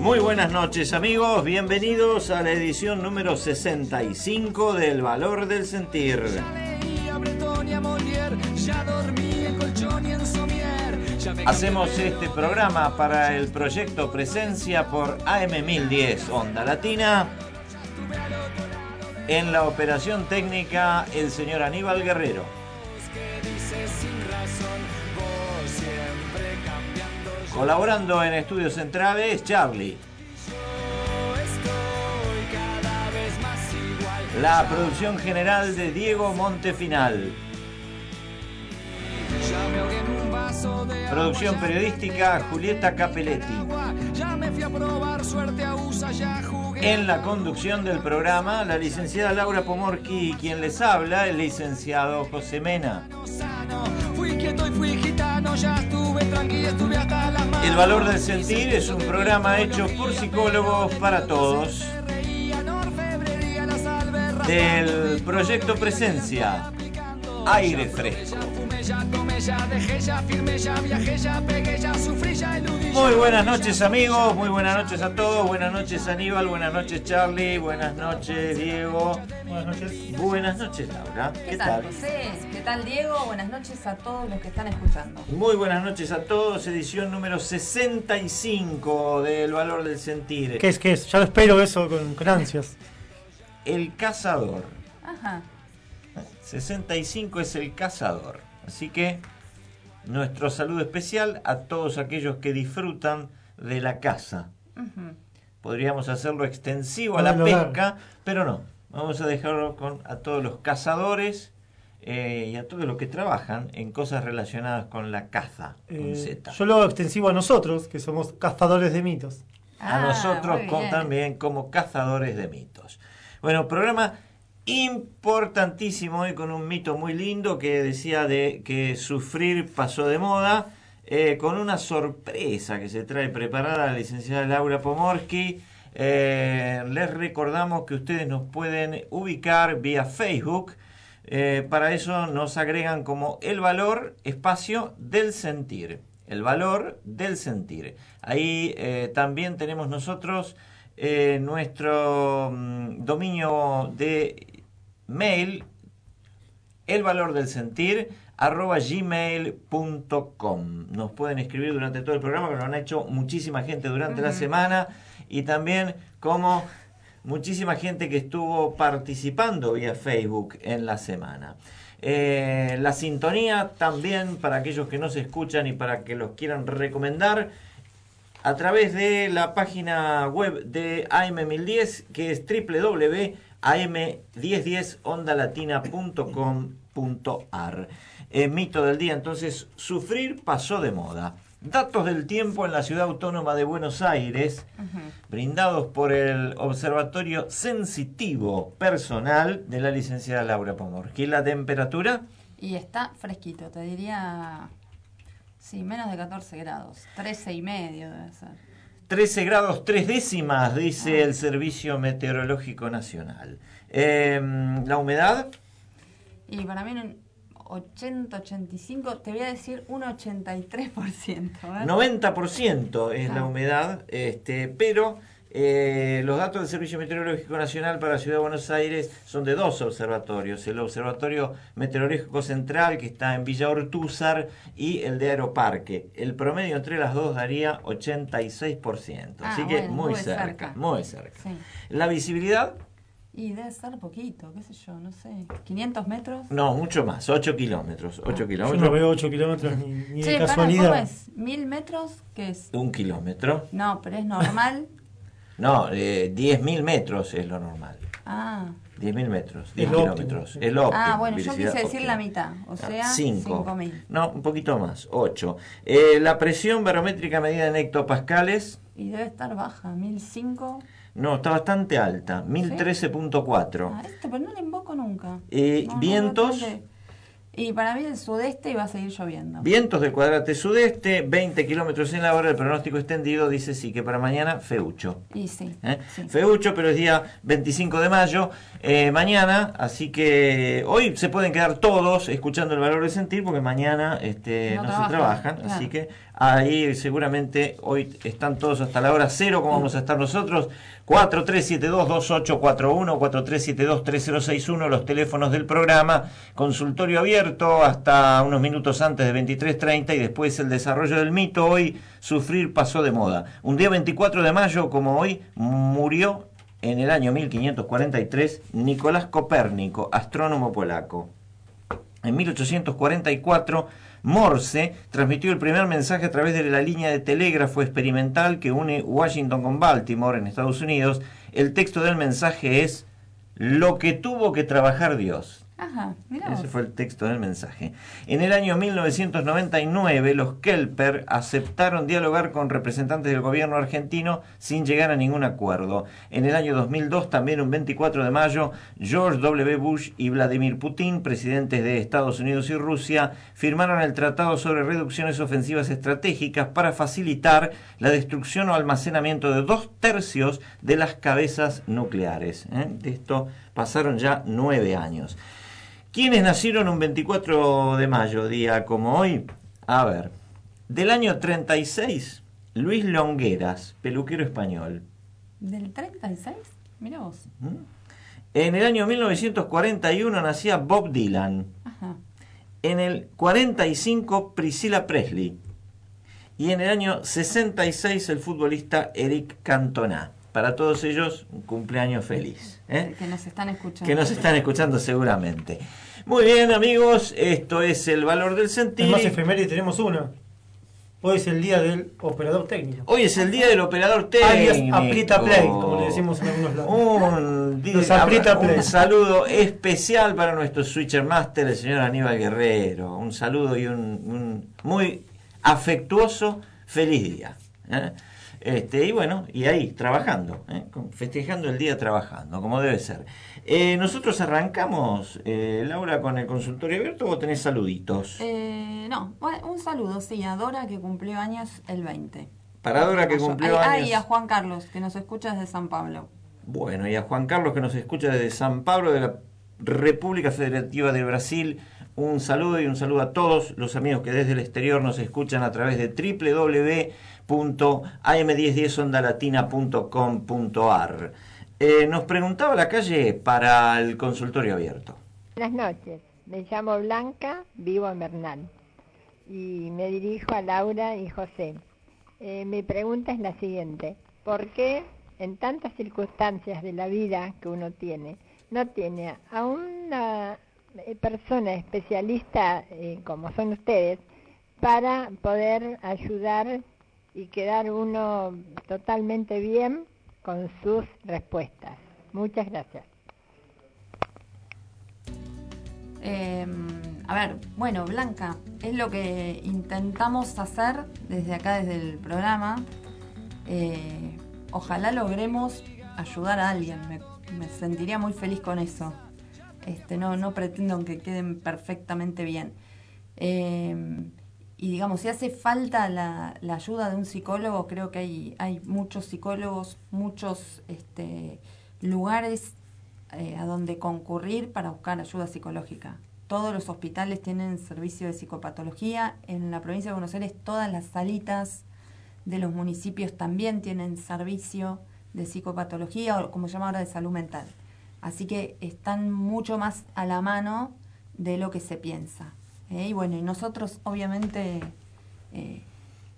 Muy buenas noches amigos, bienvenidos a la edición número 65 del Valor del Sentir. Hacemos este programa para el proyecto Presencia por AM1010 Onda Latina. En la operación técnica, el señor Aníbal Guerrero. Colaborando en estudios centrales, Charlie. La producción general de Diego Montefinal. Producción periodística, Julieta Capelletti. En la conducción del programa, la licenciada Laura Pomorqui quien les habla, el licenciado José Mena. El Valor del Sentir es un programa hecho por psicólogos para todos del proyecto Presencia, Aire Fresco. Ya fumé, ya tomé, ya dejé, ya firmé, ya viajé, ya pegué, ya sufrí, ya eludí. Muy buenas noches amigos, muy buenas noches a todos, buenas noches Aníbal, buenas noches Charlie, buenas noches Diego, Buenas noches. buenas noches Laura, ¿Qué, tal, José? ¿Qué tal, Diego? Buenas noches a todos los que están escuchando. Muy buenas noches a todos, edición número 65 del Valor del Sentir. ¿Qué es? ¿Qué es? Ya lo espero eso con, con ansias. El cazador. Ajá. 65 es el cazador. Así que nuestro saludo especial a todos aquellos que disfrutan de la caza. Podríamos hacerlo extensivo a la pesca, pero no. Vamos a dejarlo con a todos los cazadores eh, y a todos los que trabajan en cosas relacionadas con la caza. con Eh, Z. yo lo hago extensivo a nosotros, que somos cazadores de mitos. a Ah, nosotros con- también como cazadores de mitos. Bueno, programa importantísimo y con un mito muy lindo que decía de que sufrir pasó de moda, eh, con una sorpresa que se trae preparada la licenciada Laura Pomorski. Eh, les recordamos que ustedes nos pueden ubicar vía Facebook. Eh, para eso nos agregan como el valor espacio del sentir. El valor del sentir. Ahí eh, también tenemos nosotros nuestro mm, dominio de mail, el valor del sentir, arroba gmail.com. Nos pueden escribir durante todo el programa, que lo han hecho muchísima gente durante la semana y también como muchísima gente que estuvo participando vía Facebook en la semana. Eh, la sintonía también para aquellos que no se escuchan y para que los quieran recomendar a través de la página web de AM1010 que es www.am1010ondalatina.com.ar. Eh, mito del día, entonces, sufrir pasó de moda. Datos del tiempo en la ciudad autónoma de Buenos Aires, brindados por el Observatorio Sensitivo Personal de la licenciada Laura Pomorqui. La temperatura Y está fresquito, te diría. Sí, menos de 14 grados. 13 y medio debe ser. 13 grados 3 décimas, dice el Servicio Meteorológico Nacional. Eh, la humedad, Y para mí, un 80, 85, te voy a decir un 83%. ¿eh? 90% es la humedad, este, pero eh, los datos del Servicio Meteorológico Nacional para la Ciudad de Buenos Aires son de dos observatorios. El Observatorio Meteorológico Central, que está en Villa Ortúzar, y el de Aeroparque. El promedio entre las dos daría 86%. Ah, Así que bueno, muy muy cerca, cerca. muy cerca. Sí. La visibilidad, Y debe ser poquito, qué sé yo, no sé. ¿500 metros? no, mucho más, 8 kilómetros. 8 Ah. Yo kilómetros. no veo 8 kilómetros ni, ni Che, de para, casualidad. ¿cómo es? ¿Mil metros? ¿Qué es? Un kilómetro. No, pero es normal. No, eh, 10.000 metros es lo normal. Ah. 10.000 metros, 10 lo óptimo. kilómetros. Es lo óptimo. Ah, bueno, yo quise decir óptima. la mitad, o sea, 5. 5.000. No, un poquito más, 8. la presión barométrica medida en hectopascales, Y debe estar baja, 1005. No, está bastante alta, 1013.4. Ah, este, pero no le invoco nunca. Eh, No, vientos. no, Y para mí el sudeste iba a seguir lloviendo. Vientos del cuadrante sudeste, 20 kilómetros en la hora. El pronóstico extendido dice sí que para mañana feucho. Y sí. ¿eh? sí. Feucho, pero es día 25 de mayo, eh, mañana, así que hoy se pueden quedar todos escuchando el valor de sentir, porque mañana este, no, No se trabajan, trabajan, claro. así que ahí seguramente hoy están todos hasta la hora cero, como vamos a estar nosotros. 4372-2841, 4372-3061, los teléfonos del programa, consultorio abierto hasta unos minutos antes de 23.30 y después el desarrollo del mito. Hoy sufrir pasó de moda. Un día 24 de mayo, como hoy, murió en el año 1543 Nicolás Copérnico, astrónomo polaco. En 1844, Morse transmitió el primer mensaje a través de la línea de telégrafo experimental que une Washington con Baltimore en Estados Unidos. El texto del mensaje es Lo que tuvo que trabajar Dios. Ajá, mira Ese fue el texto del mensaje. En el año 1999, los Kelper aceptaron dialogar con representantes del gobierno argentino sin llegar a ningún acuerdo. En el año 2002, también un 24 de mayo, George W. Bush y Vladimir Putin, presidentes de Estados Unidos y Rusia, firmaron el Tratado sobre Reducciones Ofensivas Estratégicas para facilitar la destrucción o almacenamiento de dos tercios de las cabezas nucleares. ¿eh? De esto pasaron ya nueve años. ¿Quiénes nacieron un 24 de mayo, día como hoy? A ver, del año 36, Luis Longueras, peluquero español. ¿Del 36? Mira vos. ¿Mm? En el año 1941 nacía Bob Dylan. Ajá. En el 45, Priscilla Presley. Y en el año 66, el futbolista Eric Cantona. Para todos ellos, un cumpleaños feliz. ¿eh? Que nos están escuchando. que nos están escuchando seguramente. Muy bien, amigos, esto es el valor del Es sentir. más efeméride, tenemos una. Hoy es el día del operador técnico. Hoy es el día del operador Alias técnico. aprieta play, como le decimos en algunos lados. Un, Los aprieta un play. saludo especial para nuestro Switcher Master, el señor Aníbal Guerrero. Un saludo y un, un muy afectuoso feliz día. ¿eh? Este, y bueno, y ahí, trabajando, ¿eh? Festejando el día trabajando, como debe ser. Eh, nosotros arrancamos, eh, Laura, con el consultorio abierto o tenés saluditos? No, un saludo, sí, a Dora que cumplió años el 20. Para Dora que cumplió Ah, años. y a Juan Carlos, que nos escucha desde San Pablo. Bueno, y a Juan Carlos que nos escucha desde San Pablo de la República Federativa de Brasil, un saludo y un saludo a todos los amigos que desde el exterior nos escuchan a través de www.am1010ondalatina.com.ar. Eh, nos preguntaba la calle para el consultorio abierto. Buenas noches, me llamo Blanca, vivo en Bernal y me dirijo a Laura y José. Eh, mi pregunta es la siguiente, ¿por qué en tantas circunstancias de la vida que uno tiene, no tiene a una eh, persona especialista eh, como son ustedes para poder ayudar y quedar uno totalmente bien con sus respuestas? Muchas gracias. Eh, a ver, bueno, Blanca, es lo que intentamos hacer desde acá, desde el programa. Eh, ojalá logremos ayudar a alguien. Me, sentiría muy feliz con eso. Este, no, no pretendo que queden perfectamente bien. Eh, y digamos, si hace falta la, ayuda de un psicólogo, creo que hay, hay muchos psicólogos, muchos este, lugares eh, a donde concurrir para buscar ayuda psicológica. Todos los hospitales tienen servicio de psicopatología. En la provincia de Buenos Aires todas las salitas de los municipios también tienen servicio de psicopatología o como se llama ahora de salud mental. Así que están mucho más a la mano de lo que se piensa. ¿Eh? Y bueno, y nosotros obviamente eh,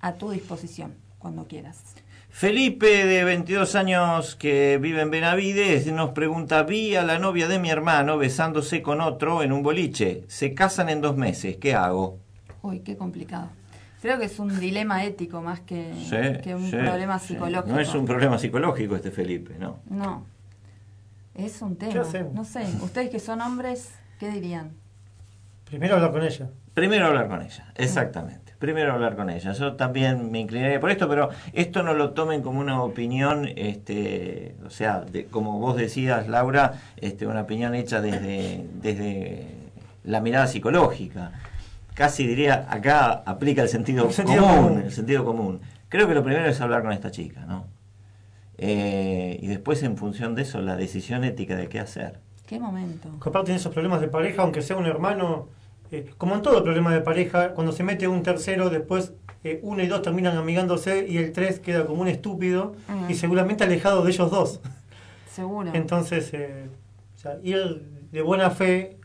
a tu disposición cuando quieras. Felipe, de 22 años, que vive en Benavides, nos pregunta, vi a la novia de mi hermano besándose con otro en un boliche. Se casan en dos meses, ¿qué hago? Uy, qué complicado. Creo que es un dilema ético más que, Sí, que un sí, problema sí. psicológico. No es un problema psicológico este Felipe, ¿no? No. Es un tema. No sé, ustedes que son hombres, ¿qué dirían? Primero hablar con ella. Primero hablar con ella, exactamente. primero hablar con ella. Yo también me inclinaría por esto, pero esto no lo tomen como una opinión, este, o sea, de, como vos decías, Laura, este, una opinión hecha desde, desde la mirada psicológica. Casi diría, acá aplica el sentido, El sentido común, común. el sentido común. Creo que lo primero es hablar con esta chica, ¿no? Eh, y después, en función de eso, la decisión ética de qué hacer. ¿Qué momento? Aparte de esos problemas de pareja, aunque sea un hermano, eh, como en todo problema de pareja, cuando se mete un tercero, después eh, uno y dos terminan amigándose y el tres queda como un estúpido y seguramente alejado de ellos dos. Seguro. Entonces, eh, o sea, ir de buena fe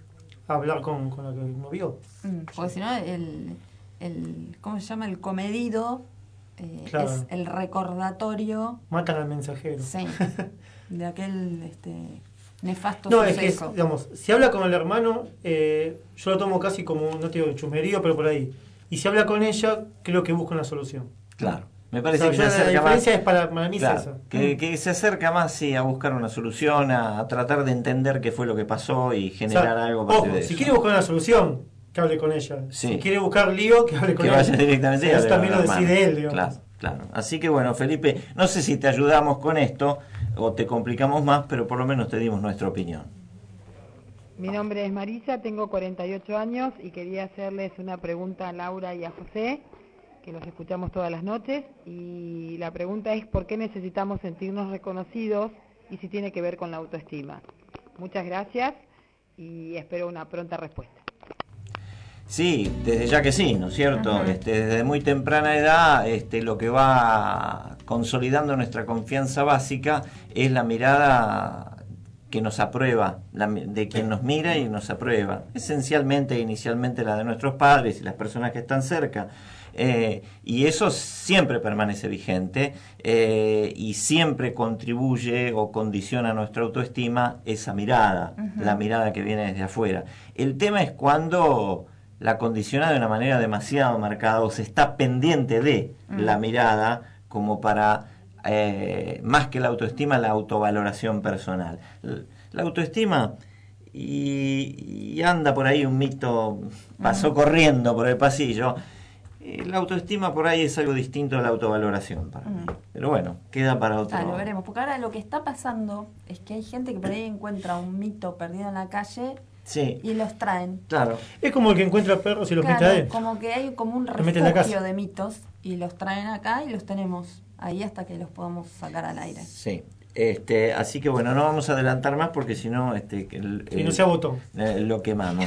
a hablar con, con la que uno vio. Mm, porque si no, el, el. ¿Cómo se llama? El comedido eh, Claro. es el recordatorio. Matan al mensajero. Sí. de aquel este, nefasto No, es que, es, digamos, si habla con el hermano, eh, yo lo tomo casi como, no te digo chumerío, pero por ahí. Y si habla con ella, creo que busca una solución. Claro. Me O parece sea, que se la acerca más. diferencia es para, para mí Claro, es esa. que, que se acerca más sí, a buscar una solución, a, a tratar de entender qué fue lo que pasó y O generar sea, algo a partir ojo, de si eso. quiere buscar una solución, que hable con ella. Sí. Si quiere buscar lío, que hable con que ella. vaya directamente eso también lo hermano. decide él, digamos. Claro, claro. Así que bueno, Felipe, no sé si te ayudamos con esto o te complicamos más, pero por lo menos te dimos nuestra opinión. Mi nombre es Marisa, tengo 48 años y quería hacerles una pregunta a Laura y a José, que los escuchamos todas las noches. Y la pregunta es por qué necesitamos sentirnos reconocidos y si tiene que ver con la autoestima. Muchas gracias y espero una pronta respuesta. Sí, desde ya que sí, ¿no es cierto? Ajá. este, desde muy temprana edad, este, lo que va consolidando nuestra confianza básica es la mirada que nos aprueba, la de quien nos mira y nos aprueba. Esencialmente, inicialmente la de nuestros padres y las personas que están cerca. Eh, y eso siempre permanece vigente eh, y siempre contribuye o condiciona nuestra autoestima esa mirada, la mirada que viene desde afuera. El tema es cuando la condiciona de una manera demasiado marcada o se está pendiente de Mm. la mirada como para, eh, más que la autoestima, la autovaloración personal. La autoestima, y, y anda por ahí un mito, pasó corriendo por el pasillo, la autoestima por ahí es algo distinto a la autovaloración para mí. Mm. Pero bueno, queda para otro. Ah, lo veremos. Porque ahora lo que está pasando es que hay gente que por ahí encuentra un mito perdido en la calle Sí, y los traen. claro. Es como el que encuentra perros y los mete Claro, adentro. como que hay como un mete refugio de mitos y los traen acá y los tenemos ahí hasta que los podamos sacar al aire. Sí. Este, así que bueno, no vamos a adelantar más porque si no, este, el- Y no el- botón. eh, lo quemamos.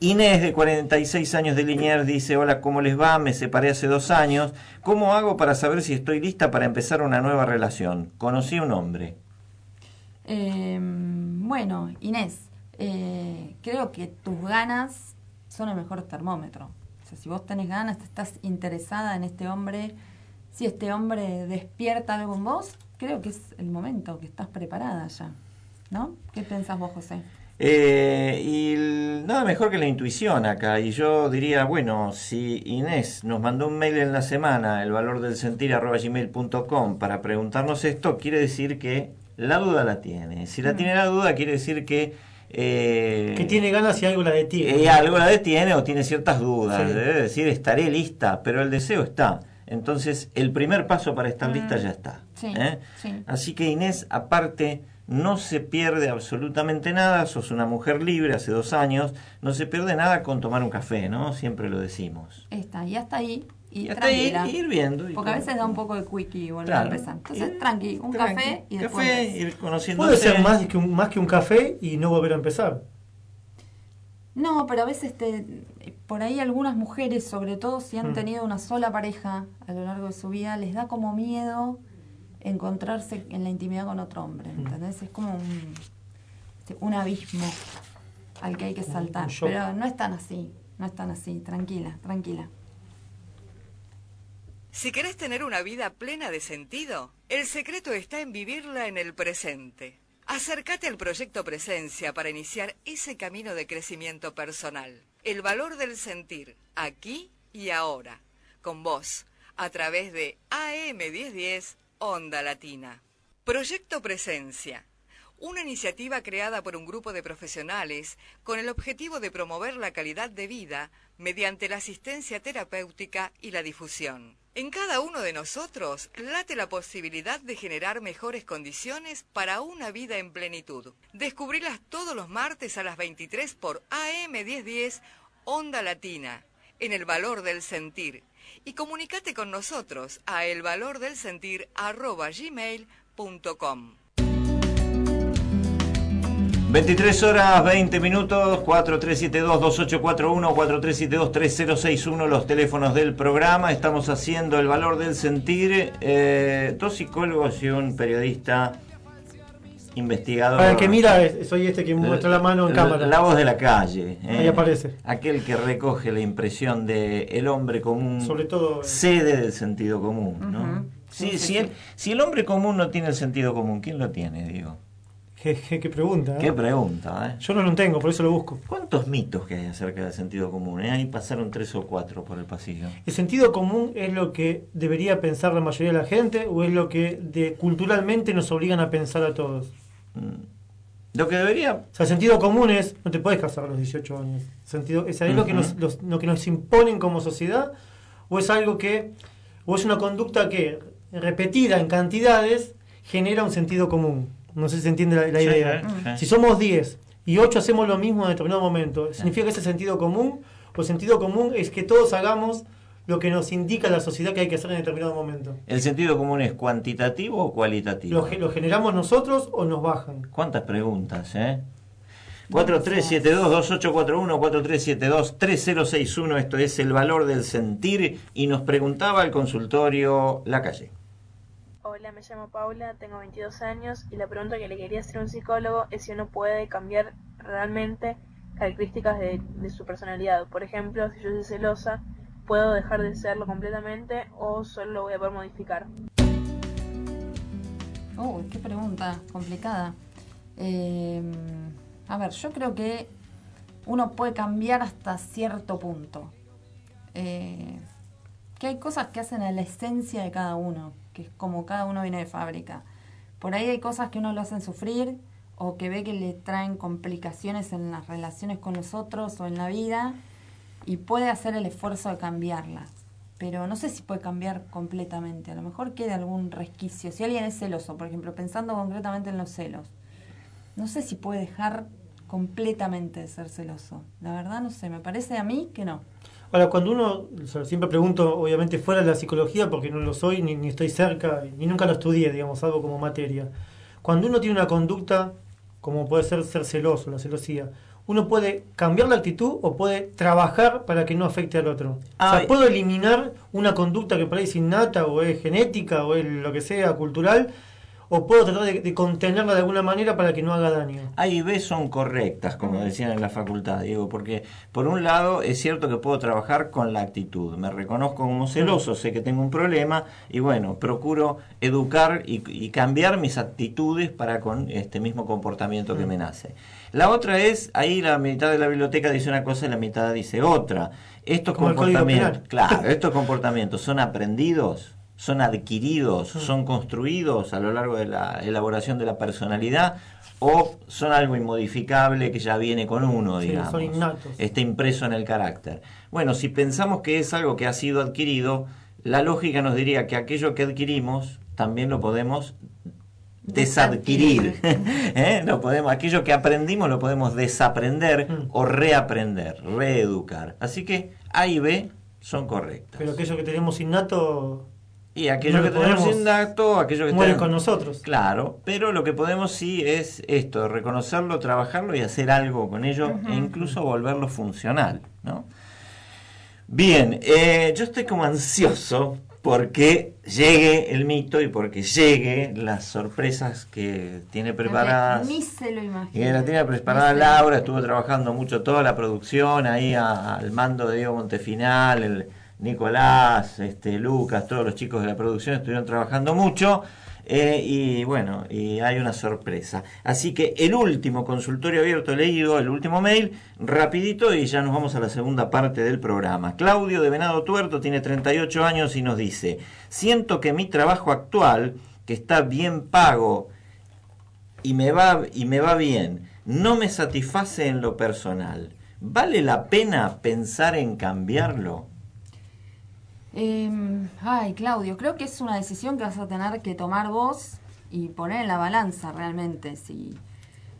Inés, de 46 años de Liniers, dice, hola, ¿cómo les va? Me separé hace dos años. ¿Cómo hago para saber si estoy lista para empezar una nueva relación? Conocí a un hombre. Eh, bueno, Inés, eh, creo que tus ganas son el mejor termómetro. O sea, si vos tenés ganas, te estás interesada en este hombre, si este hombre despierta algo en vos, creo que es el momento, que estás preparada ya. ¿No? ¿Qué pensás vos, José? Eh, y nada mejor que la intuición acá. Y yo diría, bueno, si Inés nos mandó un mail en la semana, el valor del sentir gmail.com, para preguntarnos esto, quiere decir que la duda la tiene. Si la tiene la duda, quiere decir que... eh, Que tiene ganas y algo la detiene. eh, algo la detiene o tiene ciertas dudas. Sí. Debe decir, estaré lista, pero el deseo está. Entonces, el primer paso para estar Mm. lista ya está. Sí, ¿eh? sí. Así que Inés, aparte, no se pierde absolutamente nada. Sos una mujer libre hace dos años. No se pierde nada con tomar un café, ¿no? Siempre lo decimos. Está, y hasta ahí. Y, tranquila. ir viendo. y Porque a veces da un poco de quickie y volver Claro. a empezar. Entonces, Ir- tranqui, un tranqui. café y después. Café, ir conociendo. Puede ser más que, un, más que un café y no volver a empezar. No, pero a veces te, por ahí algunas mujeres, sobre todo si han Mm. tenido una sola pareja a lo largo de su vida, les da como miedo encontrarse en la intimidad con otro hombre, Mm. ¿entendés? Es como un, este, un abismo al que hay que saltar. Pero no es tan así, no es tan así, tranquila, tranquila. Si querés tener una vida plena de sentido, el secreto está en vivirla en el presente. Acércate al proyecto Presencia para iniciar ese camino de crecimiento personal. El valor del sentir, aquí y ahora. Con vos, a través de AM1010 Onda Latina. Proyecto Presencia. una iniciativa creada por un grupo de profesionales con el objetivo de promover la calidad de vida mediante la asistencia terapéutica y la difusión. En cada uno de nosotros late la posibilidad de generar mejores condiciones para una vida en plenitud. Descubrilas todos los martes a las 23 por AM 1010 Onda Latina, en el valor del sentir. Y comunícate con nosotros a elvalordelsentir.gmail.com. 23 horas 20 minutos, 4372-2841, 4372-3061, los teléfonos del programa. Estamos haciendo el valor del sentir. Eh, dos psicólogos y un periodista investigador. Para el que mira, soy este que muestra la mano en La- cámara. La voz de la calle. eh. Ahí aparece. Aquel que recoge la impresión de el hombre común. Sobre todo, eh, Sede del sentido común. Sí, Sí, sí, si, sí. El, si el hombre común no tiene el sentido común, ¿quién lo tiene, digo? Qué, qué- qué pregunta. ¿eh? Qué pregunta, ¿eh? Yo no lo tengo, por eso lo busco. ¿Cuántos mitos que hay acerca del sentido común? eh? Ahí pasaron tres o cuatro por el pasillo. ¿El sentido común es lo que debería pensar la mayoría de la gente o es lo que de, culturalmente nos obligan a pensar a todos? Mm. Lo que debería... O sea, el sentido común es, no te puedes casar a los 18 años. Sentido, ¿Es ahí lo, que nos, los- lo que nos imponen como sociedad? ¿O es algo que, o es una conducta que, repetida en cantidades, genera un sentido común? No sé si se entiende la, idea. sí, sí. Si somos 10 y 8 hacemos lo mismo en determinado momento, ¿significa que ese es sentido común? ¿O el sentido común es que todos hagamos lo que nos indica la sociedad que hay que hacer en determinado momento? ¿El sentido común es cuantitativo o cualitativo? ¿Lo, ge- lo generamos nosotros o nos bajan? ¿Cuántas preguntas, eh? 4372-2841, 4372-3061, esto es el valor del sentir, y nos preguntaba el consultorio La Calle. Hola, me llamo Paula, tengo 22 años y la pregunta que le quería hacer a un psicólogo es si uno puede cambiar realmente características de, su personalidad. Por ejemplo, si yo soy celosa, ¿puedo dejar de serlo completamente o solo lo voy a poder modificar? Uy, qué pregunta complicada. Eh, a ver, yo creo que uno puede cambiar hasta cierto punto. Eh, que hay cosas que hacen a la esencia de cada uno, que es como cada uno viene de fábrica. Por ahí hay cosas que uno lo hacen sufrir o que ve que le traen complicaciones en las relaciones con los otros o en la vida y puede hacer el esfuerzo de cambiarlas. Pero no sé si puede cambiar completamente. A lo mejor queda algún resquicio. Si alguien es celoso, por ejemplo, pensando concretamente en los celos, no sé si puede dejar completamente de ser celoso. La verdad no sé, me parece a mí que no. Ahora, cuando uno, o sea, siempre pregunto, obviamente fuera de la psicología, porque no lo soy, ni, ni estoy cerca, ni nunca lo estudié, digamos, algo como materia. Cuando uno tiene una conducta, como puede ser ser celoso, la celosía, uno puede cambiar la actitud o puede trabajar para que no afecte al otro. O sea, puedo eliminar una conducta que por ahí es innata, o es genética, o es lo que sea, cultural, o puedo tratar de, de contenerla de alguna manera para que no haga daño. A y B son correctas, como decían en la facultad, Diego, porque por un lado es cierto que puedo trabajar con la actitud. Me reconozco como celoso, sé que tengo un problema y bueno, procuro educar y, y cambiar mis actitudes para con este mismo comportamiento que me nace. La otra es, ahí la mitad de la biblioteca dice una cosa y la mitad dice otra. Estos Como comportamientos, claro, estos comportamientos son aprendidos, son adquiridos, son construidos a lo largo de la elaboración de la personalidad o son algo inmodificable que ya viene con uno, Sí, digamos. son innatos. Está impreso en el carácter. Bueno, si pensamos que es algo que ha sido adquirido, la lógica nos diría que aquello que adquirimos también lo podemos desadquirir. ¿Eh? Lo podemos, aquello que aprendimos lo podemos desaprender Mm. o reaprender, reeducar. Así que A y B son correctas. Pero aquello que tenemos innato y aquello no que tenemos innato, aquello que muere tenemos- con nosotros. Claro, pero lo que podemos sí es esto, reconocerlo, trabajarlo y hacer algo con ello e incluso volverlo funcional, ¿no? Bien, eh, yo estoy como ansioso porque llegue el mito y porque llegue las sorpresas que tiene preparadas. Ni se lo Y imagino. la tiene preparada Laura, estuvo trabajando mucho toda la producción ahí a- al mando de Diego Montefinal, el Nicolás, este, Lucas, todos los chicos de la producción estuvieron trabajando mucho. eh, y bueno, hay una sorpresa. Así que el último consultorio abierto leído, el último mail, rapidito y ya nos vamos a la segunda parte del programa. Claudio de Venado Tuerto tiene 38 años y nos dice, siento que mi trabajo actual, que está bien pago y me va y me va bien, no me satisface en lo personal. ¿Vale la pena pensar en cambiarlo? Em, ay, Claudio, creo que es una decisión que vas a tener que tomar vos y poner en la balanza realmente si,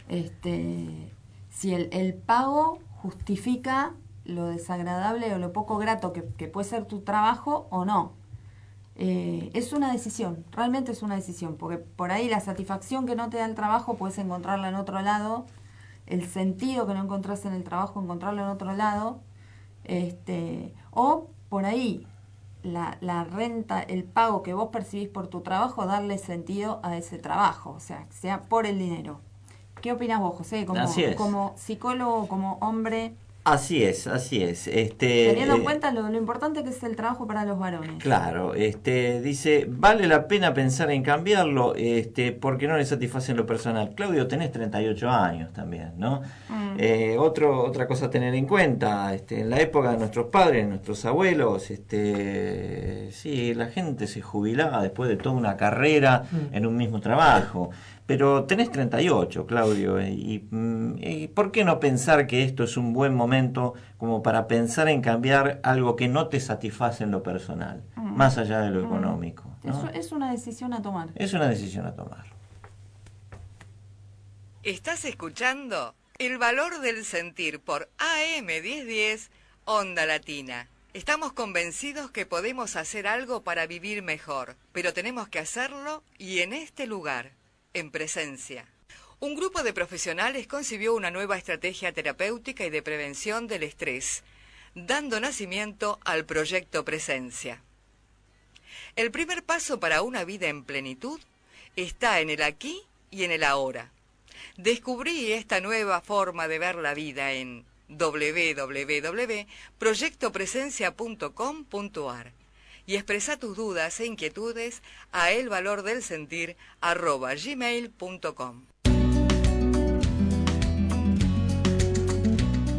este, si el, pago justifica lo desagradable o lo poco grato que, que puede ser tu trabajo o no. Eh, es una decisión, realmente es una decisión, porque por ahí la satisfacción que no te da el trabajo puedes encontrarla en otro lado, el sentido que no encontrás en el trabajo, encontrarlo en otro lado, este, o por ahí la, la renta, el pago que vos percibís por tu trabajo, darle sentido a ese trabajo, o sea, que sea por el dinero. ¿Qué opinas vos, José? Como, Así es. como psicólogo, como hombre, Así es, así es. Este, teniendo en eh, cuenta lo, lo importante que es el trabajo para los varones. Claro, este, dice, vale la pena pensar en cambiarlo, este, porque no le satisface en lo personal. Claudio, tenés 38 años también, ¿no? Mm. Eh, otro, otra cosa a tener en cuenta, este, en la época de nuestros padres, nuestros abuelos, este, sí, la gente se jubilaba después de toda una carrera Mm. en un mismo trabajo. Pero tenés 38, Claudio, y, mm, y ¿por qué no pensar que esto es un buen momento como para pensar en cambiar algo que no te satisface en lo personal, Mm. más allá de lo Mm. económico? ¿no? Eso es una decisión a tomar. Es una decisión a tomar. ¿Estás escuchando? El valor del sentir por AM1010, Onda Latina. Estamos convencidos que podemos hacer algo para vivir mejor, pero tenemos que hacerlo y en este lugar, en presencia. Un grupo de profesionales concibió una nueva estrategia terapéutica y de prevención del estrés, dando nacimiento al proyecto Presencia. El primer paso para una vida en plenitud está en el aquí y en el ahora. Descubrí esta nueva forma de ver la vida en www.proyectopresencia.com.ar y expresa tus dudas e inquietudes a elvalordelsentir@gmail.com.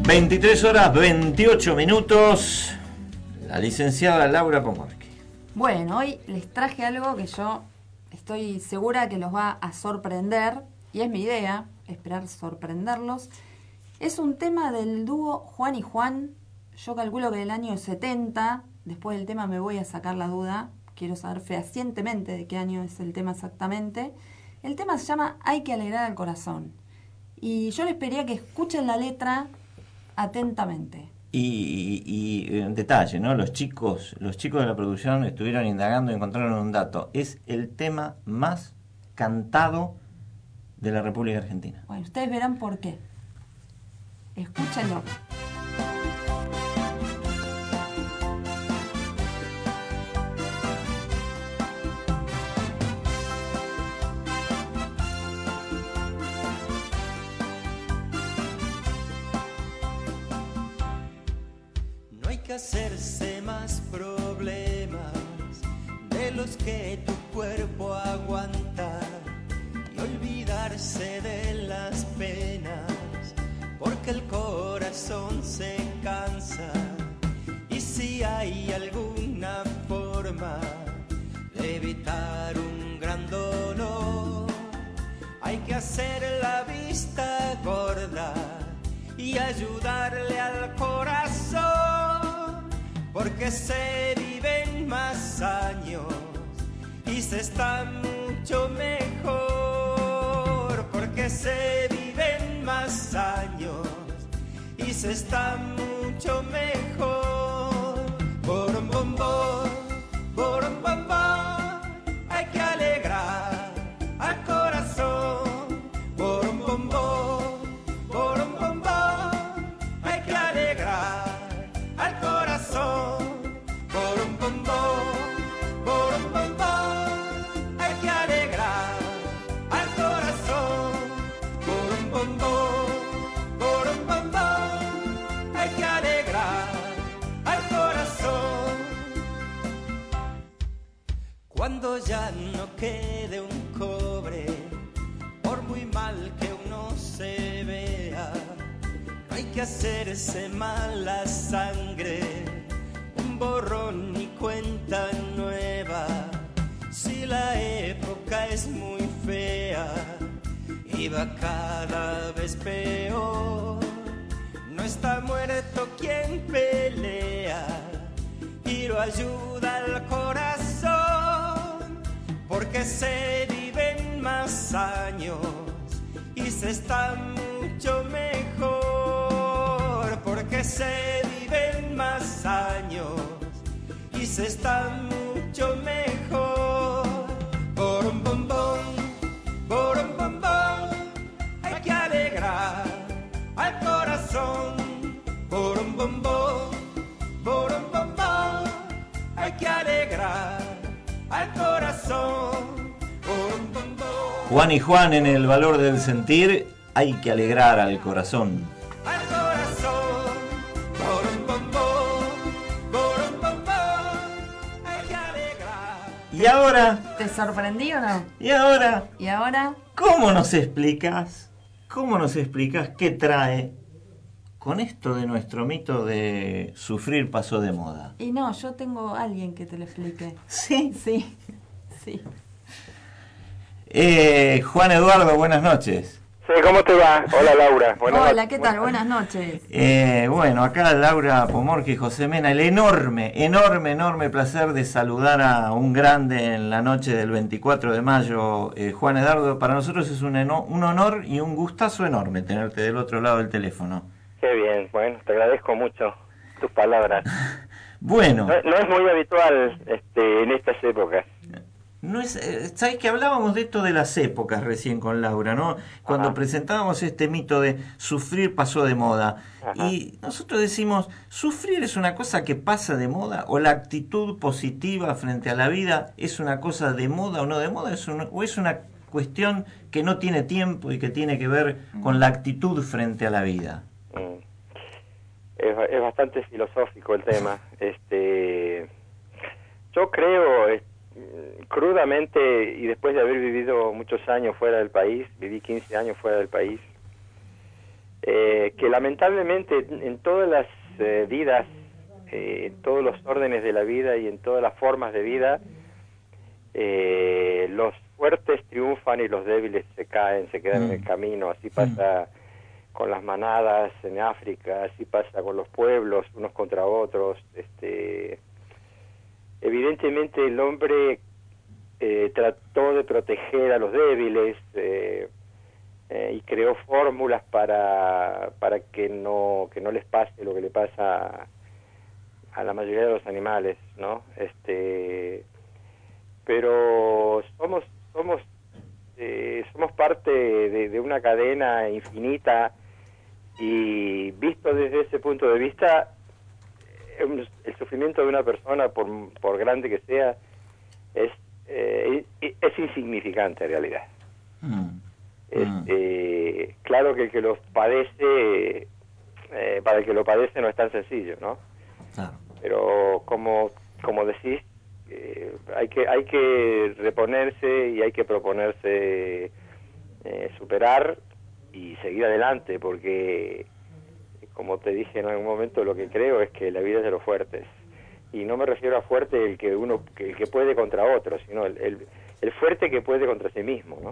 23 horas 28 minutos. La licenciada Laura Pomorqui. Bueno, hoy les traje algo que yo estoy segura que los va a sorprender, y es mi idea, esperar sorprenderlos. Es un tema del dúo Juan y Juan, yo calculo que del año 70, después del tema me voy a sacar la duda, quiero saber fehacientemente de qué año es el tema exactamente. El tema se llama Hay que alegrar al corazón. Y yo les pediría que escuchen la letra atentamente. Y, y- y un detalle, ¿no? Los chicos, los chicos de la producción estuvieron indagando y encontraron un dato. Es el tema más cantado de la República Argentina. Bueno, ustedes verán por qué. Escúchenlo. Hacerse más problemas de los que tu cuerpo aguanta y olvidarse de las penas, porque el corazón se cansa. Y si hay alguna forma de evitar un gran dolor, hay que hacer la vista gorda y ayudarle al corazón, porque se viven más años y se está mucho mejor, porque se viven más años y se está mucho mejor. Ya no quede un cobre, por muy mal que uno se vea, no hay que hacerse mala sangre, un borrón y cuenta nueva. Si la época es muy fea iba cada vez peor. No está muerto quien pelea y lo ayuda al corazón, porque se viven más años y se está mucho mejor, porque se viven más años y se está mucho mejor. Juan y Juan en el valor del sentir, hay que alegrar al corazón. al corazón. Borom bom bom, borom bom bom, hay que alegrar. Y ahora, ¿Te sorprendí o no? y ahora, Y ahora, ¿cómo nos explicas? ¿Cómo nos explicas qué trae con esto de nuestro mito de sufrir pasó de moda? y no, yo tengo alguien que te lo explique. Sí. Sí, sí. Eh, Juan Eduardo, buenas noches. Sí, ¿cómo te va? Hola Laura. Buenas Hola. ¿qué tal? Buenas noches. Eh, bueno, acá Laura Pomorque y José Mena, el enorme, enorme, enorme placer de saludar a un grande en la noche del 24 de mayo, eh, Juan Eduardo. Para nosotros es un, eno- un honor y un gustazo enorme tenerte del otro lado del teléfono. Qué bien, bueno, te agradezco mucho tus palabras. Bueno, No, no es muy habitual este, en estas épocas. No es, eh, ¿sabes que hablábamos de esto de las épocas recién con Laura, ¿no? Cuando Ajá. presentábamos este mito de sufrir pasó de moda. Ajá. Y nosotros decimos, ¿sufrir es una cosa que pasa de moda? ¿O la actitud positiva frente a la vida es una cosa de moda o no de moda? ¿Es una- ¿O es una cuestión que no tiene tiempo y que tiene que ver con la actitud frente a la vida? Mm. Es, es bastante filosófico el tema. Este, yo creo crudamente y después de haber vivido muchos años fuera del país, viví 15 años fuera del país, eh, que lamentablemente en todas las eh, vidas, eh, en todos los órdenes de la vida y en todas las formas de vida, eh, los fuertes triunfan y los débiles se caen, se quedan en el Mm. camino. Así pasa con las manadas en África, así pasa con los pueblos unos contra otros. Este, evidentemente el hombre eh, trató de proteger a los débiles eh, eh, y creó fórmulas para, para que no que no les pase lo que le pasa a la mayoría de los animales, ¿no? Este, pero somos somos eh, somos parte de, una cadena infinita y visto desde ese punto de vista un- el sufrimiento de una persona por, por grande que sea es eh, es insignificante en realidad Mm. este, claro que el que los padece eh, para el que lo padece no es tan sencillo no Claro. pero como como decís eh, hay que hay que reponerse y hay que proponerse eh, superar y seguir adelante porque como te dije en algún momento lo que creo es que la vida es de los fuertes y no me refiero a fuerte el que uno que el que puede contra otro sino el, el, el fuerte que puede contra sí mismo no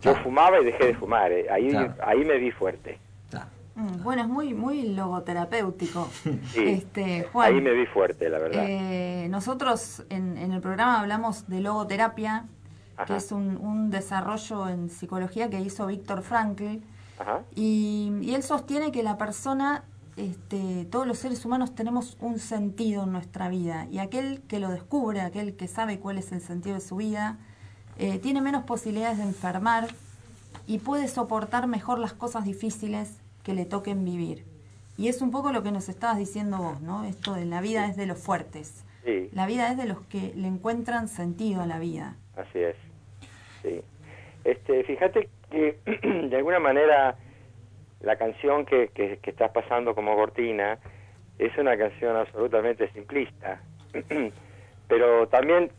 yo Claro. fumaba y dejé de fumar eh, ahí Claro. ahí me vi fuerte Claro. Mm, Bueno, es muy, muy logoterapéutico. Sí. Este, Juan, ahí me vi fuerte la verdad eh, nosotros en, en el programa hablamos de logoterapia, que es un, un desarrollo en psicología que hizo Víctor Frankl, Ajá. y, y él sostiene que la persona, este, todos los seres humanos tenemos un sentido en nuestra vida, y aquel que lo descubre, aquel que sabe cuál es el sentido de su vida, eh, tiene menos posibilidades de enfermar y puede soportar mejor las cosas difíciles que le toquen vivir. Y es un poco lo que nos estabas diciendo vos, ¿no? Esto de la vida es de los fuertes. sí La vida es de los que le encuentran sentido a la vida. Así es. Sí. Este, fíjate que de alguna manera la canción que, que, que estás pasando como cortina es una canción absolutamente simplista. Pero también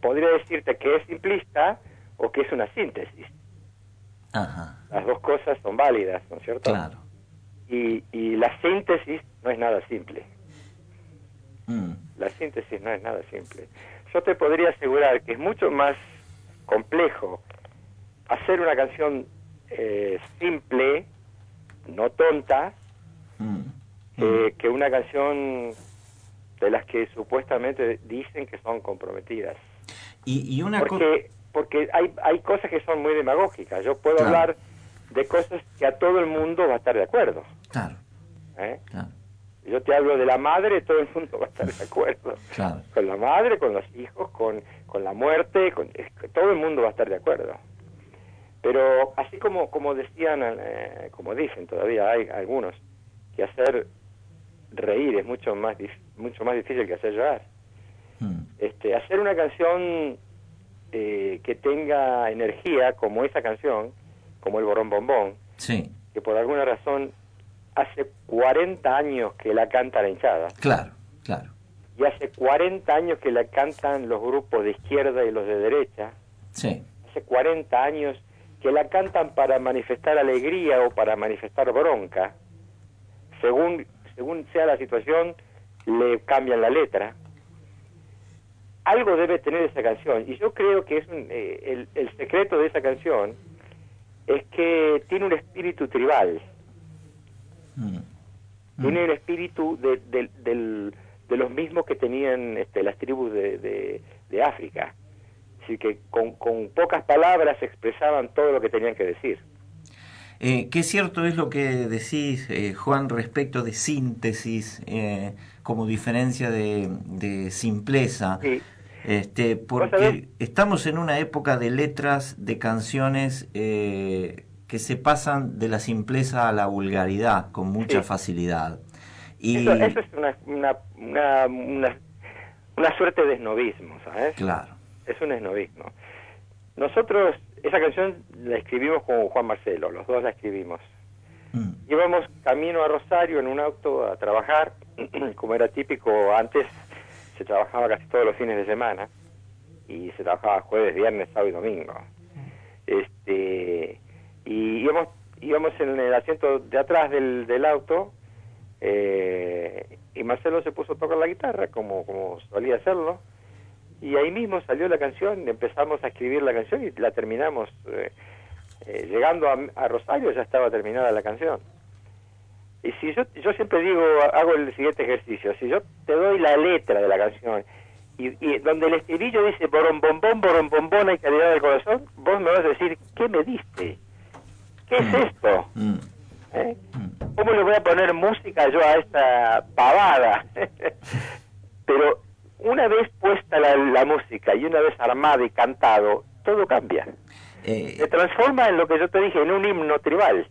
podría decirte que es simplista o que es una síntesis. Ajá. Las dos cosas son válidas, ¿no es cierto? Claro. Y, y la síntesis no es nada simple. Mm. La síntesis no es nada simple. Yo te podría asegurar que es mucho más complejo hacer una canción eh, simple, no tonta, Mm. eh, que una canción de las que supuestamente dicen que son comprometidas. Y, y una. Porque, porque hay, hay cosas que son muy demagógicas. Yo puedo Claro. hablar de cosas que a todo el mundo va a estar de acuerdo. Claro, ¿eh? claro, Yo te hablo de la madre, todo el mundo va a estar de acuerdo. claro. Con la madre, con los hijos, con, con la muerte, con, todo el mundo va a estar de acuerdo. Pero así como, como decían, eh, como dicen todavía hay algunos, que hacer reír es mucho más, mucho más difícil que hacer llorar. Mm. Este, hacer una canción eh, que tenga energía como esa canción, como el Borrón Bombón, Sí, que por alguna razón hace 40 años que la canta la hinchada claro, claro. y hace 40 años que la cantan los grupos de izquierda y los de derecha, Sí, hace 40 años que la cantan para manifestar alegría o para manifestar bronca, según, según sea la situación, le cambian la letra. Algo debe tener esa canción, y yo creo que es un- eh, el, el secreto de esa canción es que tiene un espíritu tribal, Mm. tiene el espíritu de, de- del- de los mismos que tenían este, las tribus de- de África. Así que con, con pocas palabras expresaban todo lo que tenían que decir. Eh, qué cierto es lo que decís, eh, Juan, respecto de síntesis eh, como diferencia de, de simpleza. Sí. Este, porque estamos en una época de letras de canciones que se pasan de la simpleza a la vulgaridad con mucha Sí. facilidad. Y Eso, eso es una, una, una, una, una suerte de esnovismo, ¿sabes? claro, Es un esnovismo. Nosotros, esa canción la escribimos con Juan Marcelo, los dos la escribimos. Mm, Íbamos camino a Rosario en un auto a trabajar, como era típico antes, se trabajaba casi todos los fines de semana y se trabajaba jueves, viernes, sábado y domingo. Este, y íbamos, íbamos en el asiento de atrás del, del auto eh, y Marcelo se puso a tocar la guitarra como, como solía hacerlo y ahí mismo salió la canción, empezamos a escribir la canción y la terminamos. eh, eh, llegando a, a Rosario ya estaba terminada la canción. Y si yo, yo siempre digo, hago el siguiente ejercicio, si yo te doy la letra de la canción y, y donde el estribillo dice borom bombón, borom bombón, hay calidad del corazón, vos me vas a decir, ¿qué me diste? ¿Qué es esto? mm, ¿Eh? mm. ¿Cómo le voy a poner música yo a esta pavada? Pero una vez puesta la, la música y una vez armada y cantado, todo cambia. Eh, Se transforma en lo que yo te dije, en un himno tribal.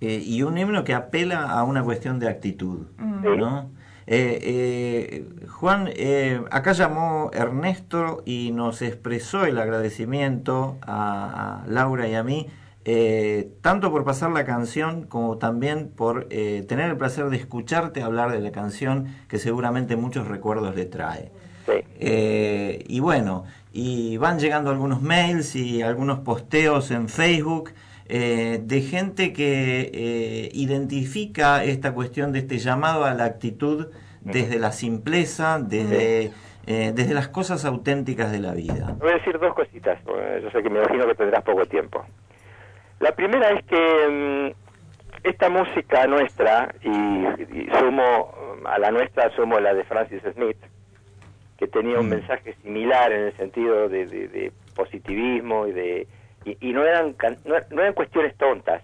eh, y un himno que apela a una cuestión de actitud, Mm. ¿no? Eh, eh, Juan, eh, acá llamó Ernesto y nos expresó el agradecimiento a, a Laura y a mí, eh, tanto por pasar la canción como también por eh, tener el placer de escucharte hablar de la canción que seguramente muchos recuerdos le trae. Sí. Eh, y bueno, y van llegando algunos mails y algunos posteos en Facebook eh, de gente que eh, identifica esta cuestión de este llamado a la actitud desde la simpleza, desde, eh, desde las cosas auténticas de la vida. Voy a decir dos cositas. Yo sé que me imagino que tendrás poco tiempo. La primera es que mm, esta música nuestra, y, y sumo a la nuestra, sumo la de Francis Smith, que tenía un Mm. mensaje similar en el sentido de, de- de positivismo y de y, y no eran no, no eran cuestiones tontas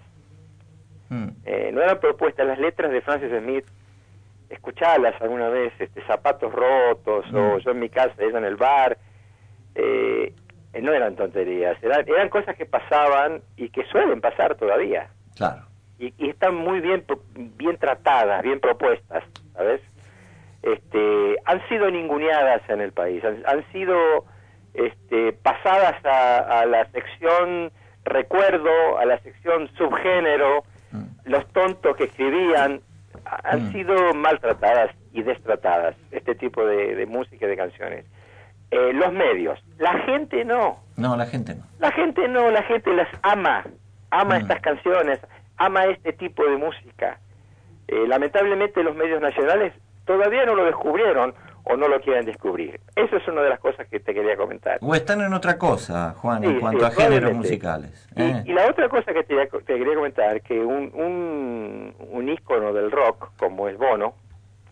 Mm, eh, no eran propuestas las letras de Francis Smith escucharlas alguna vez este zapatos rotos o Mm. yo en mi casa ella en el bar eh, eh, no eran tonterías eran, eran cosas que pasaban y que suelen pasar todavía claro. y, y están muy bien bien tratadas bien propuestas sabes este han sido ninguneadas en el país han, han sido este pasadas a, a la sección recuerdo a la sección subgénero Mm, los tontos que escribían ha- han Mm. sido maltratadas y destratadas este tipo de, de música y de canciones Eh, los medios la gente no No, la gente no. la gente no, la gente las ama, ama Mm. estas canciones, ama este tipo de música. Eh, lamentablemente los medios nacionales todavía no lo descubrieron o no lo quieren descubrir. Eso es una de las cosas que te quería comentar. O están en otra cosa, Juan, Sí, en cuanto sí, a géneros musicales. Y, ¿eh? y la otra cosa que te, te quería comentar, que un, un, un ícono del rock, como es Bono,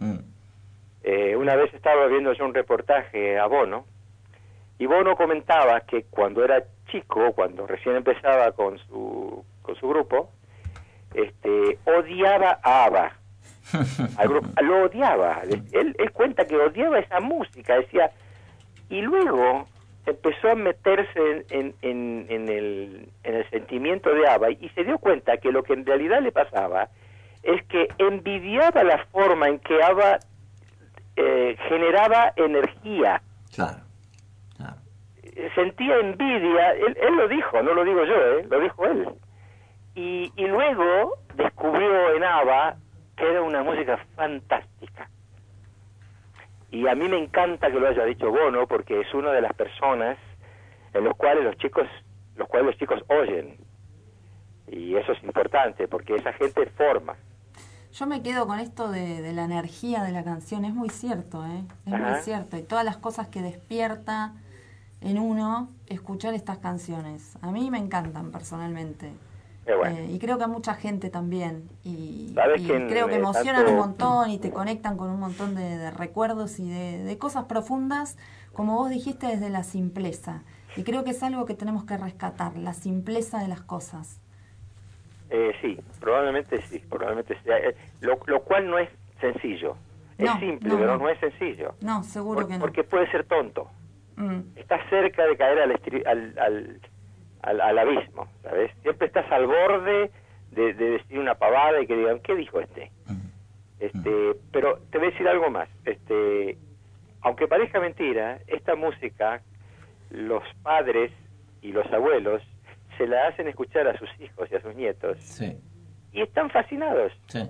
Mm. eh, una vez estaba viendo yo un reportaje a Bono, y Bono comentaba que cuando era chico, cuando recién empezaba con su, con su grupo, este, odiaba a ABBA. Lo odiaba. Él, él cuenta que odiaba esa música, decía, y luego empezó a meterse en, en, en, en el, en el sentimiento de ABBA y se dio cuenta que lo que en realidad le pasaba es que envidiaba la forma en que ABBA eh, generaba energía. Claro. Sentía envidia, él, él lo dijo, no lo digo yo, ¿eh? lo dijo él. Y, y luego descubrió en ABBA era una música fantástica. Y a mí me encanta que lo haya dicho Bono porque es una de las personas en los cuales los chicos, los cuales los chicos oyen. Y eso es importante porque esa gente forma. Yo me quedo con esto de, de la energía de la canción, es muy cierto, ¿eh? Es Ajá. muy cierto. Y todas las cosas que despierta en uno escuchar estas canciones. A mí me encantan personalmente. Bueno. Eh, y creo que a mucha gente también. Y, ¿Sabes y quién, creo que emocionan tanto- un montón y te conectan con un montón de, de recuerdos y de, de cosas profundas, como vos dijiste, desde la simpleza. Y creo que es algo que tenemos que rescatar, la simpleza de las cosas. Eh, sí, probablemente sí, probablemente sea. eh, lo, lo cual no es sencillo. Es simple, no, pero no. no es sencillo. No, seguro Por- que no. Porque puede ser tonto. Mm. Estás cerca de caer al, estri- al, al, al, al abismo, ¿sabes? Siempre estás al borde de, de decir una pavada y que digan, ¿qué dijo este? Este, pero te voy a decir algo más. Este, aunque parezca mentira, esta música, los padres y los abuelos se la hacen escuchar a sus hijos y a sus nietos Sí, y están fascinados. sí.